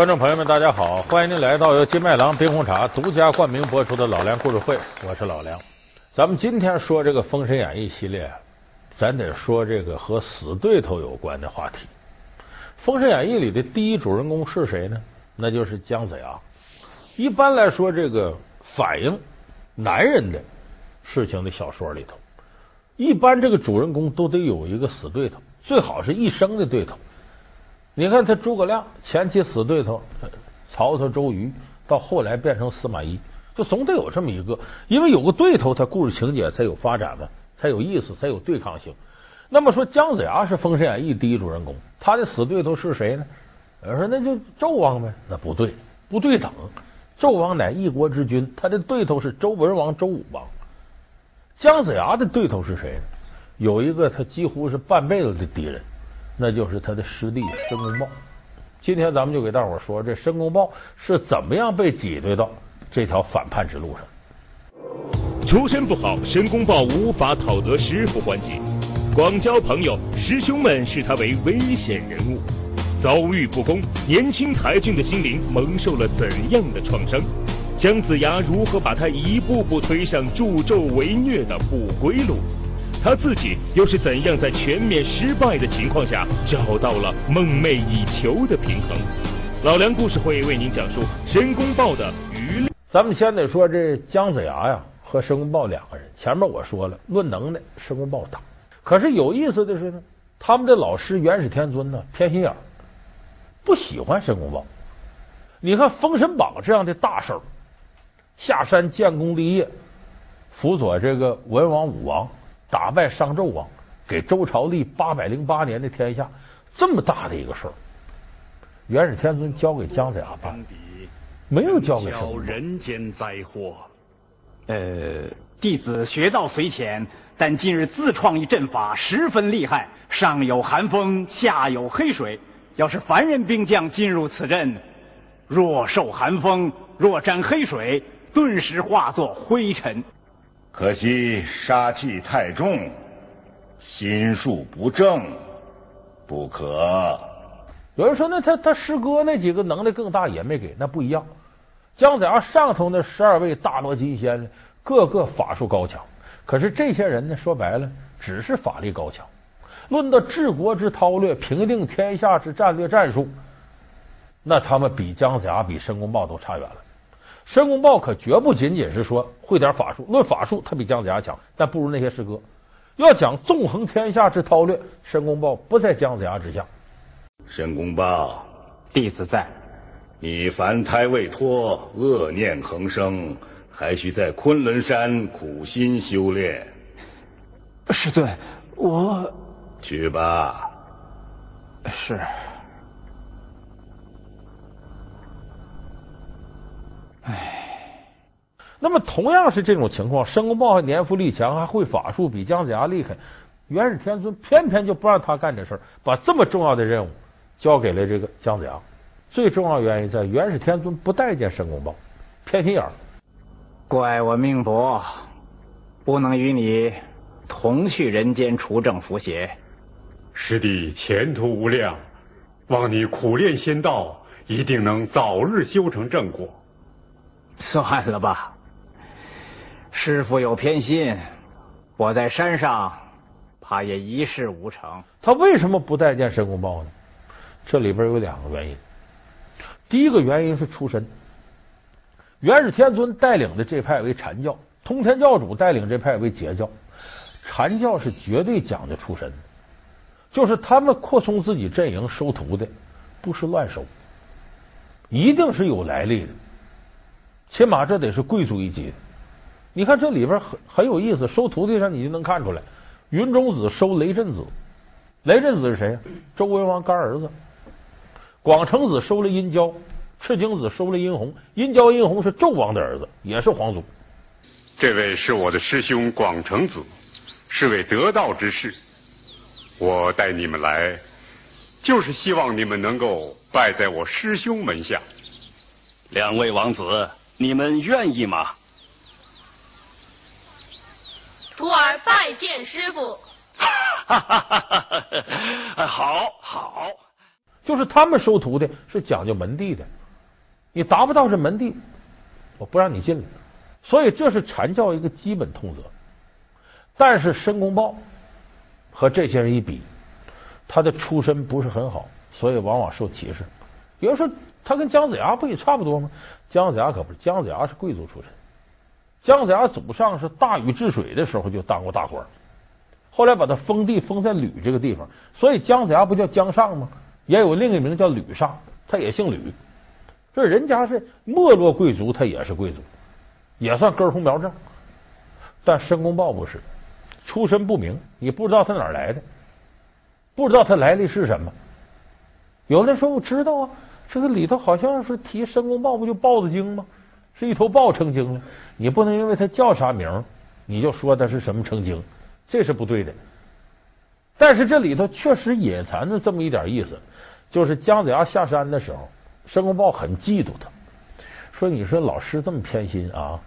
观众朋友们，大家好！欢迎您来到由金麦郎冰红茶独家冠名播出的《老梁故事会》，我是老梁。咱们今天说这个《封神演义》系列，咱得说这个和死对头有关的话题。《封神演义》里的第一主人公是谁呢？那就是姜子牙。一般来说，这个反映男人的事情的小说里头，一般这个主人公都得有一个死对头，最好是一生的对头。你看他诸葛亮前期死对头曹操、周瑜，到后来变成司马懿，就总得有这么一个，因为有个对头，他故事情节才有发展嘛，才有意思，才有对抗性。那么说姜子牙是《封神演义》第一主人公，他的死对头是谁呢？有人说那就纣王呗，那不对，不对等。纣王乃一国之君，他的对头是周文王、周武王。姜子牙的对头是谁呢？有一个他几乎是半辈子的敌人。那就是他的师弟申公豹。今天咱们就给大伙说，这申公豹是怎么样被挤兑到这条反叛之路上。出身不好，申公豹无法讨得师傅欢心，广交朋友，师兄们视他为危险人物。遭遇不公，年轻才俊的心灵蒙受了怎样的创伤？姜子牙如何把他一步步推上助纣为虐的不归路？他自己又是怎样在全面失败的情况下找到了梦寐以求的平衡？老梁故事会为您讲述申公豹的余。咱们先得说这姜子牙呀和申公豹两个人。前面我说了，论能耐，申公豹大。可是有意思的是呢，他们的老师元始天尊呢偏心眼，不喜欢申公豹。你看《封神榜》这样的大事儿，下山建功立业，辅佐这个文王武王。打败商纣王，给周朝立八百零八年的天下，这么大的一个事儿，元始天尊交给姜子牙办，没有交给什人间灾祸。呃，弟子学道虽浅，但近日自创一阵法，十分厉害。上有寒风，下有黑水。要是凡人兵将进入此阵，若受寒风，若沾黑水，顿时化作灰尘。可惜杀气太重，心术不正，不可。有人说，那他他师哥那几个能力更大也没给，那不一样。姜子牙上头那十二位大罗金仙，个个法术高强。可是这些人呢，说白了，只是法力高强。论到治国之韬略、平定天下之战略战术，那他们比姜子牙、比申公豹都差远了。申公豹可绝不仅仅是说会点法术，论法术他比姜子牙强，但不如那些师哥。要讲纵横天下之韬略，申公豹不在姜子牙之下。申公豹，弟子在。你凡胎未脱，恶念横生，还需在昆仑山苦心修炼。师尊，我去吧。是。那么同样是这种情况，申公豹还年富力强，还会法术，比姜子牙厉害。元始天尊偏偏就不让他干这事儿，把这么重要的任务交给了这个姜子牙。最重要原因在元始天尊不待见申公豹，偏心眼儿。怪我命薄，不能与你同去人间除正扶邪。师弟前途无量，望你苦练仙道，一定能早日修成正果。算了吧，师傅有偏心，我在山上怕也一事无成。他为什么不待见申公豹呢？这里边有两个原因。第一个原因是出身，元始天尊带领的这派为禅教，通天教主带领这派为截教。禅教是绝对讲究出身，就是他们扩充自己阵营收徒的，不是乱收，一定是有来历的。起码这得是贵族一级的。你看这里边很很有意思，收徒弟上你就能看出来。云中子收雷震子，雷震子是谁呀？周文王干儿子。广成子收了殷郊，赤精子收了殷红。殷郊、殷红是纣王的儿子，也是皇族。这位是我的师兄广成子，是位得道之士。我带你们来，就是希望你们能够拜在我师兄门下。两位王子。你们愿意吗？徒儿拜见师傅。哈哈哈哈哈好好。就是他们收徒弟是讲究门第的，你达不到这门第，我不让你进来。所以这是禅教一个基本通则。但是申公豹和这些人一比，他的出身不是很好，所以往往受歧视。有人说他跟姜子牙不也差不多吗？姜子牙可不是，姜子牙是贵族出身。姜子牙祖上是大禹治水的时候就当过大官，后来把他封地封在吕这个地方，所以姜子牙不叫姜尚吗？也有另一名叫吕尚，他也姓吕。这人家是没落贵族，他也是贵族，也算根红苗正。但申公豹不是，出身不明，你不知道他哪来的，不知道他来历是什么。有的人说我知道啊，这个里头好像是提申公豹，不就豹子精吗？是一头豹成精了，你不能因为他叫啥名，你就说他是什么成精，这是不对的。但是这里头确实隐藏着这么一点意思，就是姜子牙下山的时候，申公豹很嫉妒他，说：“你说老师这么偏心啊，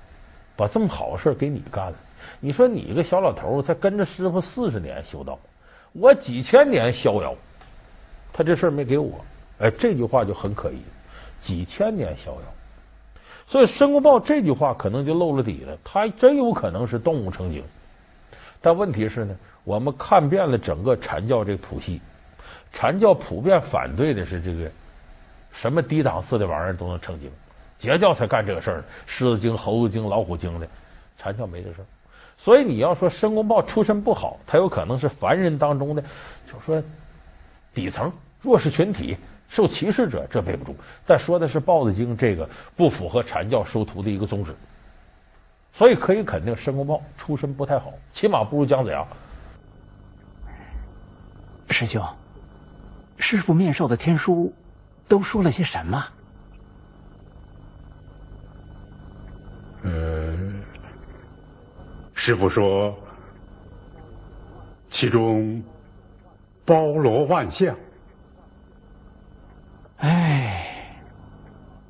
把这么好的事给你干了。你说你一个小老头才跟着师傅四十年修道，我几千年逍遥，他这事儿没给我。哎，这句话就很可疑，几千年逍遥。”所以申公豹这句话可能就露了底了，他真有可能是动物成精。但问题是呢，我们看遍了整个禅教这谱系，禅教普遍反对的是这个什么低档次的玩意儿都能成精，截教才干这个事儿，狮子精、猴子精、老虎精的，禅教没这事儿。所以你要说申公豹出身不好，他有可能是凡人当中的，就是说底层弱势群体。受歧视者这背不住，但说的是豹子精，这个不符合禅教收徒的一个宗旨，所以可以肯定申公豹出身不太好，起码不如姜子牙。师兄，师傅面授的天书都说了些什么？嗯，师傅说，其中包罗万象。唉，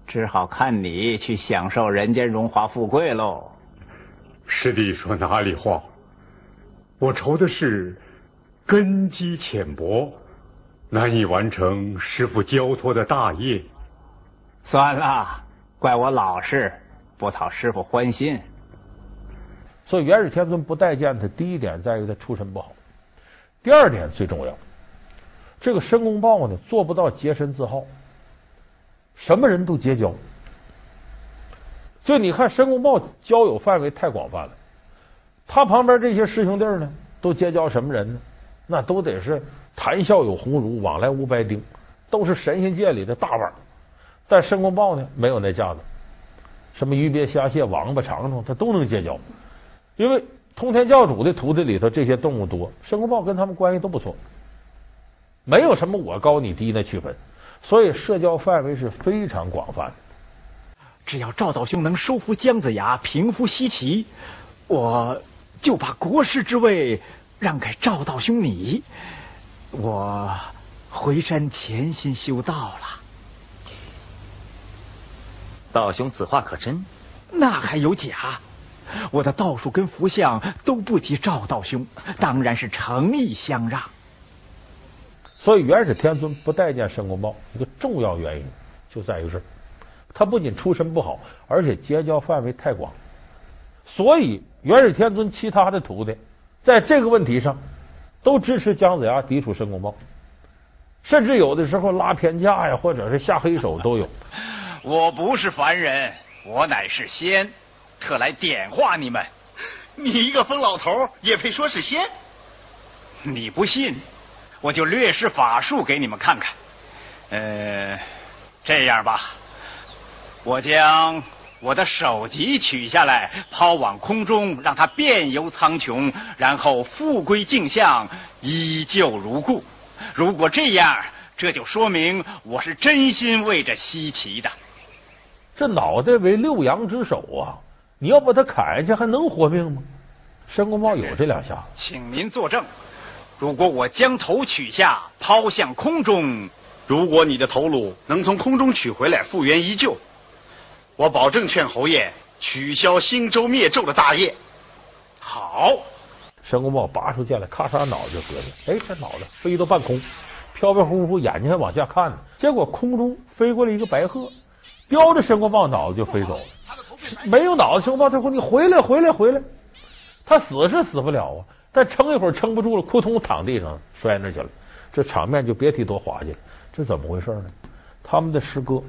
只好看你去享受人间荣华富贵喽。师弟说哪里话？我愁的是根基浅薄，难以完成师傅交托的大业。算了，怪我老实，不讨师傅欢心。所以元始天尊不待见他，第一点在于他出身不好，第二点最重要，这个申公豹呢做不到洁身自好。什么人都结交，就你看申公豹交友范围太广泛了。他旁边这些师兄弟呢，都结交什么人呢？那都得是谈笑有鸿儒，往来无白丁，都是神仙界里的大腕。但申公豹呢，没有那架子，什么鱼鳖虾蟹、王八长虫，他都能结交。因为通天教主的徒弟里头这些动物多，申公豹跟他们关系都不错，没有什么我高你低的区分。所以社交范围是非常广泛的。只要赵道兄能收服姜子牙，平复西岐，我就把国师之位让给赵道兄你。我回山潜心修道了。道兄此话可真？那还有假？我的道术跟符相都不及赵道兄，当然是诚意相让。所以元始天尊不待见申公豹，一个重要原因就在于这，他不仅出身不好，而且结交范围太广。所以元始天尊其他的徒弟在这个问题上都支持姜子牙抵触申公豹，甚至有的时候拉偏架呀，或者是下黑手都有。我不是凡人，我乃是仙，特来点化你们。你一个疯老头也配说是仙？你不信？我就略施法术给你们看看，呃，这样吧，我将我的首级取下来，抛往空中，让它遍游苍穹，然后复归镜像，依旧如故。如果这样，这就说明我是真心为这西岐的。这脑袋为六阳之首啊！你要把它砍下去，还能活命吗？申公豹有这两下，请您作证。如果我将头取下，抛向空中，如果你的头颅能从空中取回来，复原依旧，我保证劝侯爷取消兴周灭纣的大业。好，申公豹拔出剑来，咔嚓，脑袋就割了。哎，这脑袋飞到半空，飘飘忽忽，眼睛还往下看呢。结果空中飞过来一个白鹤，叼着申公豹脑子就飞走了。没有脑子，申公豹他说：“你回来，回来，回来！”他死是死不了啊，但撑一会儿撑不住了，扑通躺地上摔那去了。这场面就别提多滑稽了。这怎么回事呢？他们的师哥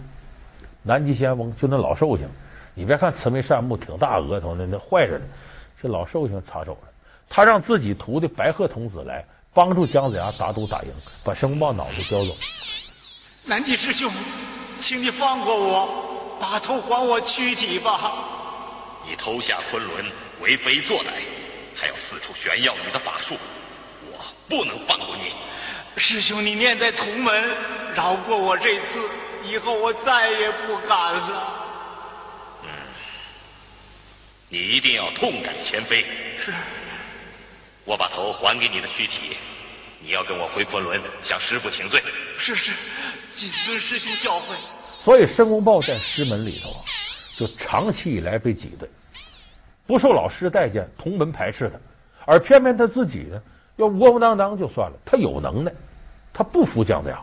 南极仙翁就那老寿星，你别看慈眉善目，挺大额头的，那坏着呢。这老寿星插手了，他让自己徒弟白鹤童子来帮助姜子牙打赌打赢，把申公豹脑袋叼走。南极师兄，请你放过我，把头还我躯体吧。你偷下昆仑，为非作歹，还要四处炫耀你的法术，我不能放过你。师兄，你念在同门，饶过我这次，以后我再也不敢了。嗯，你一定要痛改前非。是。我把头还给你的躯体，你要跟我回昆仑向师傅请罪。是是，谨遵师兄教诲。所以申公豹在师门里头啊，就长期以来被挤兑，不受老师待见，同门排斥他，而偏偏他自己呢。要窝窝囊囊就算了，他有能耐，他不服姜子牙，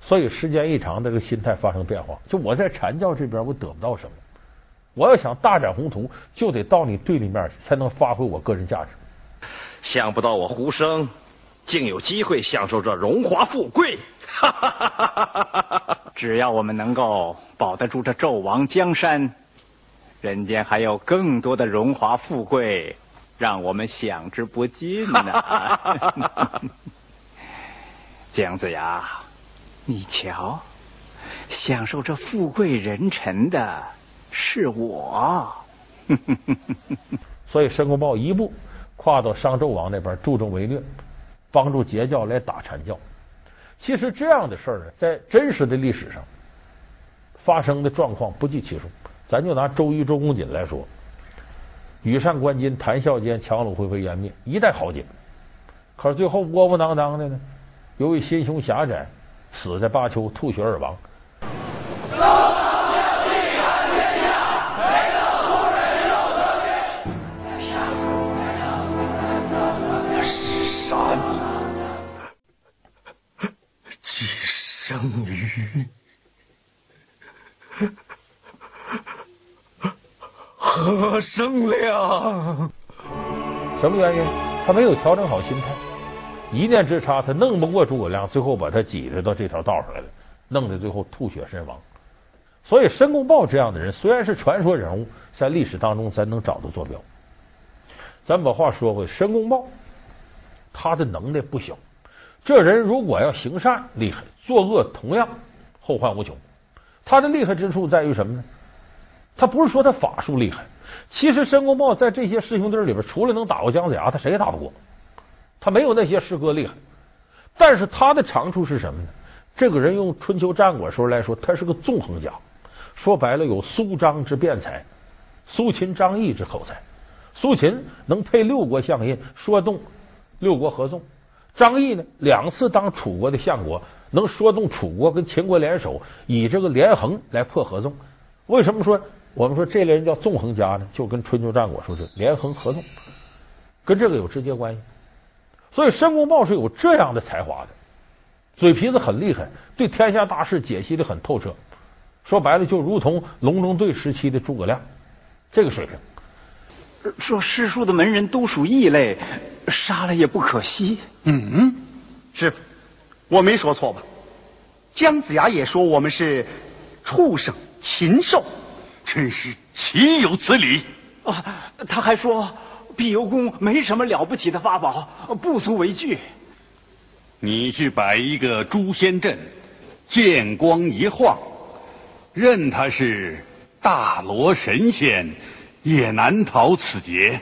所以时间一长，这个心态发生变化。就我在禅教这边，我得不到什么，我要想大展宏图，就得到你对立面才能发挥我个人价值。想不到我胡生竟有机会享受这荣华富贵，只要我们能够保得住这纣王江山，人间还有更多的荣华富贵。让我们享之不尽呐！姜子牙，你瞧，享受这富贵人臣的是我。所以申公豹一步跨到商纣王那边助纣为虐，帮助截教来打阐教。其实这样的事儿在真实的历史上发生的状况不计其数。咱就拿周瑜、周公瑾来说。羽扇纶巾，谈笑间，樯橹灰飞烟灭，一代豪杰。可是最后窝窝囊囊的呢，由于心胸狭窄，死在巴丘，吐血而亡。杀你，寄生于。生亮？什么原因？他没有调整好心态，一念之差，他弄不过诸葛亮，最后把他挤着到这条道上来了，弄得最后吐血身亡。所以申公豹这样的人虽然是传说人物，在历史当中咱能找到坐标。咱把话说回，申公豹他的能耐不小，这人如果要行善厉害，作恶同样后患无穷。他的厉害之处在于什么呢？他不是说他法术厉害，其实申公豹在这些师兄弟里边，除了能打过姜子牙，他谁也打不过。他没有那些师哥厉害，但是他的长处是什么呢？这个人用春秋战国时候来说，他是个纵横家。说白了，有苏张之辩才，苏秦、张仪之口才。苏秦能配六国相印，说动六国合纵；张仪呢，两次当楚国的相国，能说动楚国跟秦国联手，以这个连横来破合纵。为什么说？我们说这类人叫纵横家呢，就跟春秋战国说是连横合纵，跟这个有直接关系。所以申公豹是有这样的才华的，嘴皮子很厉害，对天下大事解析的很透彻。说白了，就如同隆中对时期的诸葛亮这个水平。说师叔的门人都属异类，杀了也不可惜。嗯，师傅，我没说错吧？姜子牙也说我们是畜生、禽兽。真是岂有此理！啊，他还说碧游宫没什么了不起的法宝，不足为惧。你去摆一个诛仙阵，剑光一晃，任他是大罗神仙，也难逃此劫。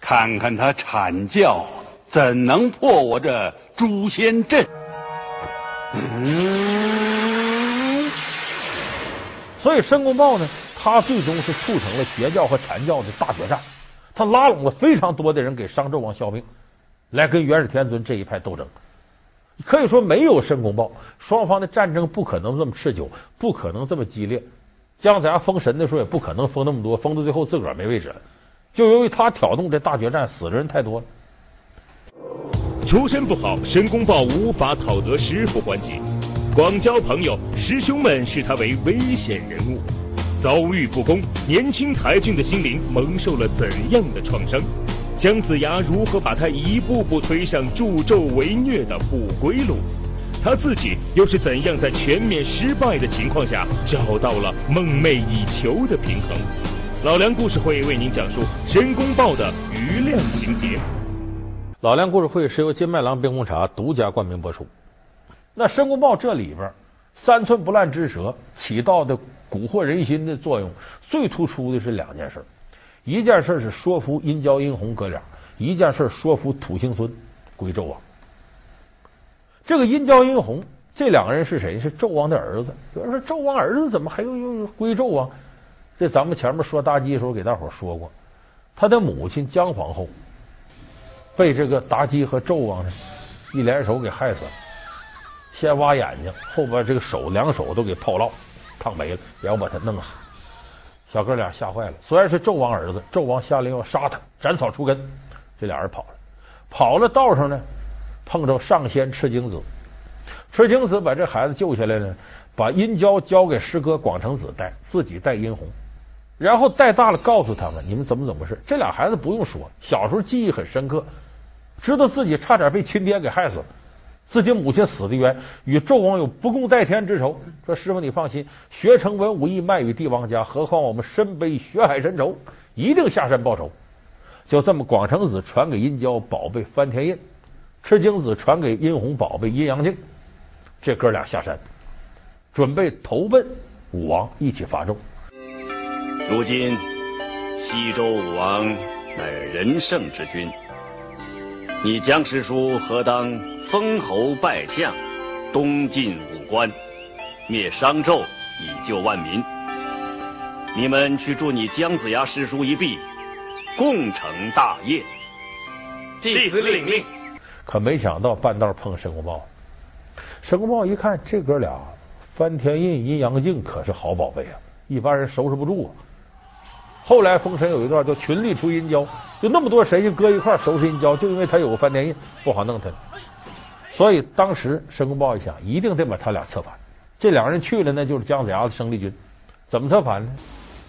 看看他阐教怎能破我这诛仙阵？所以申公豹呢，他最终是促成了截教和禅教的大决战，他拉拢了非常多的人给商纣王效命，来跟元始天尊这一派斗争。可以说，没有申公豹，双方的战争不可能这么持久，不可能这么激烈。姜子牙封神的时候也不可能封那么多，封到最后自个儿没位置了。就由于他挑动这大决战，死的人太多了。出身不好，申公豹无法讨得师傅欢心。广交朋友，师兄们视他为危险人物。遭遇不公，年轻才俊的心灵蒙受了怎样的创伤？姜子牙如何把他一步步推上助纣为虐的不归路？他自己又是怎样在全面失败的情况下找到了梦寐以求的平衡？老梁故事会为您讲述申公豹的余量情节。老梁故事会是由金麦郎冰红茶独家冠名播出。那申公豹这里边三寸不烂之舌起到的蛊惑人心的作用，最突出的是两件事。一件事是说服殷郊、殷红哥俩，一件事说服土行孙归纣王。这个殷郊、殷红这两个人是谁？是纣王的儿子。有人说纣王儿子怎么还又又归纣王？这咱们前面说妲己的时候给大伙说过，他的母亲姜皇后被这个妲己和纣王呢一联手给害死了。先挖眼睛，后边这个手两手都给泡烙烫没了，然后把他弄死。小哥俩吓坏了。虽然是纣王儿子，纣王下令要杀他，斩草除根。这俩人跑了，跑了道上呢。碰着上仙赤精子，赤精子把这孩子救下来呢，把殷郊交给师哥广成子带，自己带殷红，然后带大了告诉他们你们怎么怎么回事。这俩孩子不用说，小时候记忆很深刻，知道自己差点被亲爹给害死了，自己母亲死的冤，与纣王有不共戴天之仇。说师傅你放心，学成文武艺卖与帝王家，何况我们身背血海深仇，一定下山报仇。就这么，广成子传给殷郊宝贝翻天印。赤精子传给殷红宝贝阴阳镜，这哥俩下山，准备投奔武王，一起伐纣。如今西周武王乃仁圣之君，你姜师叔何当封侯拜相，东晋武官，灭商纣，以救万民？你们去助你姜子牙师叔一臂，共成大业。弟子领命。可没想到半道碰申公豹，申公豹一看这哥俩翻天印、阴阳镜可是好宝贝啊，一般人收拾不住啊。后来封神有一段叫群力出阴交，就那么多神仙搁一块收拾阴交，就因为他有个翻天印，不好弄他。所以当时申公豹一想，一定得把他俩策反。这两人去了，那就是姜子牙的生力军。怎么策反呢？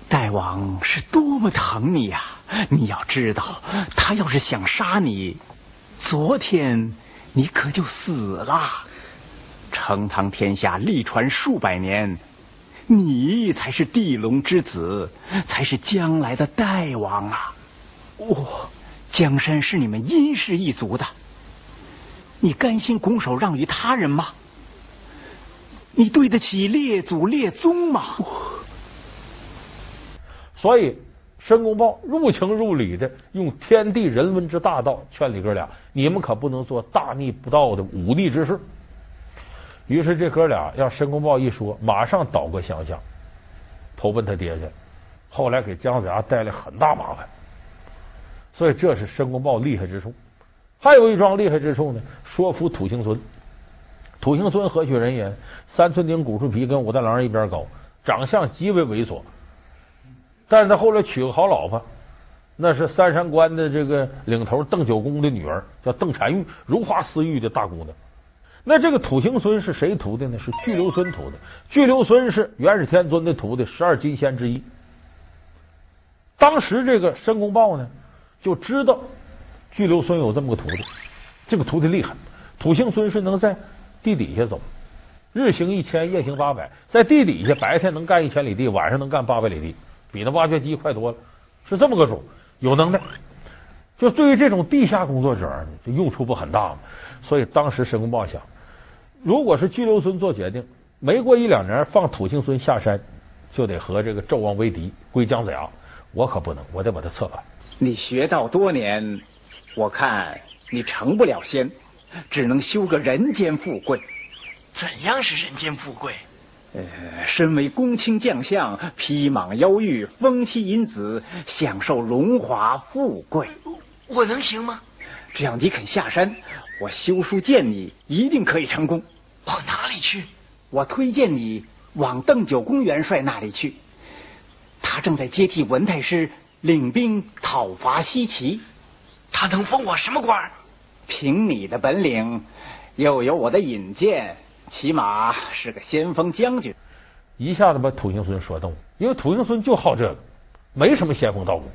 大王是多么疼你呀！你要知道，他要是想杀你。昨天你可就死了，成唐天下历传数百年，你才是地龙之子，才是将来的大王啊！哦，江山是你们殷氏一族的，你甘心拱手让于他人吗？你对得起列祖列宗吗？所以。申公豹入情入理的用天地人伦之大道劝你哥俩，你们可不能做大逆不道的忤逆之事。于是这哥俩让申公豹一说，马上倒戈相向，投奔他爹去。后来给姜子牙带来很大麻烦，所以这是申公豹厉害之处。还有一桩厉害之处呢，说服土行孙。土行孙何许人也？三寸丁骨树皮，跟武大郎一边高，长相极为猥琐。但是他后来娶个好老婆，那是三山关的这个领头邓九公的女儿，叫邓婵玉，如花似玉的大姑娘。那这个土行孙是谁徒的呢？是巨留孙徒的。巨留孙是元始天尊的徒弟，十二金仙之一。当时这个申公豹呢，就知道巨留孙有这么个徒弟，这个徒弟厉害。土行孙是能在地底下走，日行一千，夜行八百，在地底下白天能干一千里地，晚上能干八百里地。比那挖掘机快多了，是这么个主，有能耐。就对于这种地下工作者，就用处不很大嘛。所以当时申公豹想，如果是巨留孙做决定，没过一两年放土行孙下山，就得和这个纣王为敌，归姜子牙。我可不能，我得把他策反。你学道多年，我看你成不了仙，只能修个人间富贵。怎样是人间富贵？呃，身为公卿将相，披蟒腰玉，风妻引子，享受荣华富贵，我能行吗？只要你肯下山，我修书见你，一定可以成功。往哪里去？我推荐你往邓九公元帅那里去，他正在接替文太师领兵讨伐西岐。他能封我什么官？凭你的本领，又有我的引荐，起码是个先锋将军。一下子把土行孙说动了，因为土行孙就好这个，没什么仙风道骨。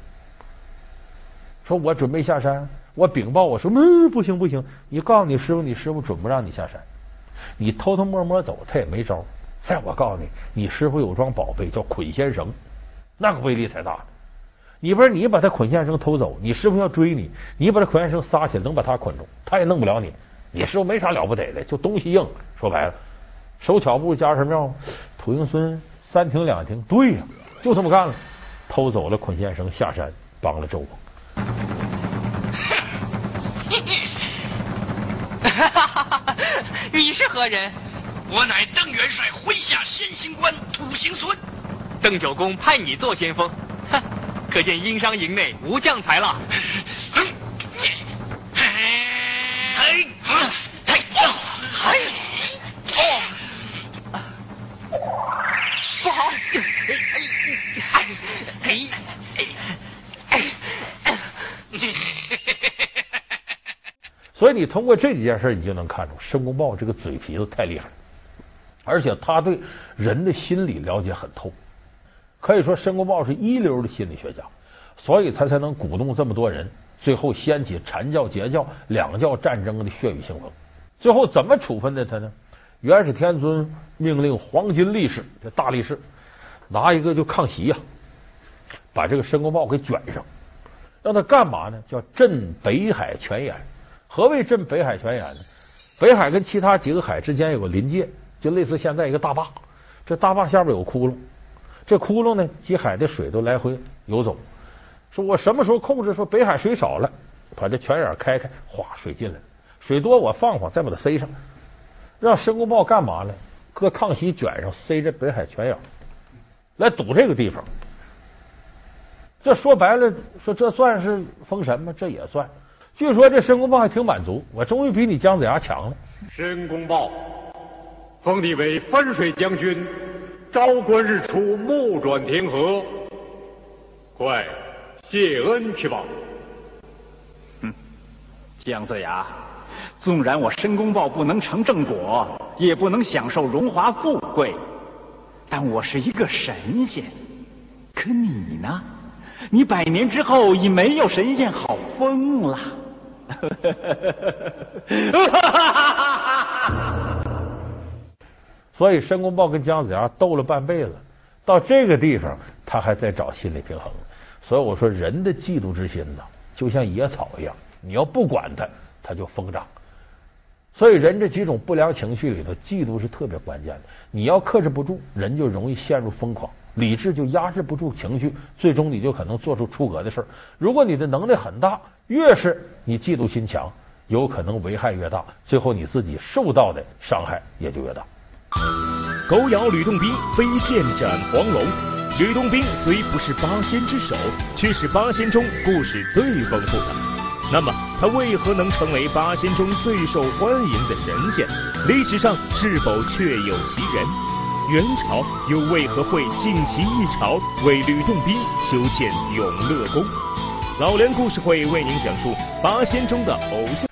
说我准备下山，我禀报我说，嗯，不行不行，你告诉你师傅，你师傅准不让你下山，你偷偷摸摸走，他也没招。再我告诉你，你师傅有桩宝贝叫捆仙绳，那个威力才大。你不是你把他捆线绳偷走，你师傅要追你，你把这捆线绳撒起来，能把他捆住，他也弄不了你。你师傅没啥了不得的，就东西硬。说白了，手巧不家神庙。土行孙三停两停，对呀，就这么干了，偷走了捆线绳，下山帮了周公。你是何人？我乃邓元帅麾下先行官土行孙。邓九公派你做先锋，哼，可见殷商营内无将才了。所以你通过这几件事，你就能看出申公豹这个嘴皮子太厉害，而且他对人的心理了解很透。可以说，申公豹是一流的心理学家，所以他才能鼓动这么多人，最后掀起禅教、截教两教战争的血雨腥风。最后怎么处分的他呢？元始天尊命令黄金力士，这大力士拿一个就抗席呀，把这个申公豹给卷上，让他干嘛呢？叫镇北海泉眼。何谓镇北海泉眼呢？北海跟其他几个海之间有个临界，就类似现在一个大坝，这大坝下边有窟窿，这窟窿呢，几海的水都来回游走。说我什么时候控制？说北海水少了，把这泉眼开开，哗，水进来；水多我放放，再把它塞上。让申公豹干嘛呢？搁炕席卷上，塞着北海泉眼，来堵这个地方。这说白了，说这算是封神吗？这也算。据说这申公豹还挺满足，我终于比你姜子牙强了。申公豹，封你为分水将军，朝观日出，暮转天河。快谢恩去吧。嗯，姜子牙。纵然我申公豹不能成正果，也不能享受荣华富贵，但我是一个神仙。可你呢？你百年之后已没有神仙好封了。所以申公豹跟姜子牙斗了半辈子，到这个地方他还在找心理平衡。所以我说，人的嫉妒之心呢，就像野草一样，你要不管它。他就疯长，所以人这几种不良情绪里头，嫉妒是特别关键的。你要克制不住，人就容易陷入疯狂；理智就压制不住情绪，最终你就可能做出出格的事儿。如果你的能力很大，越是你嫉妒心强，有可能危害越大，最后你自己受到的伤害也就越大。狗咬吕洞宾，飞剑斩黄龙。吕洞宾虽不是八仙之首，却是八仙中故事最丰富的。那么，他为何能成为八仙中最受欢迎的神仙？历史上是否确有其人？元朝又为何会尽其一朝为吕洞宾修建永乐宫？老梁故事会为您讲述八仙中的偶像。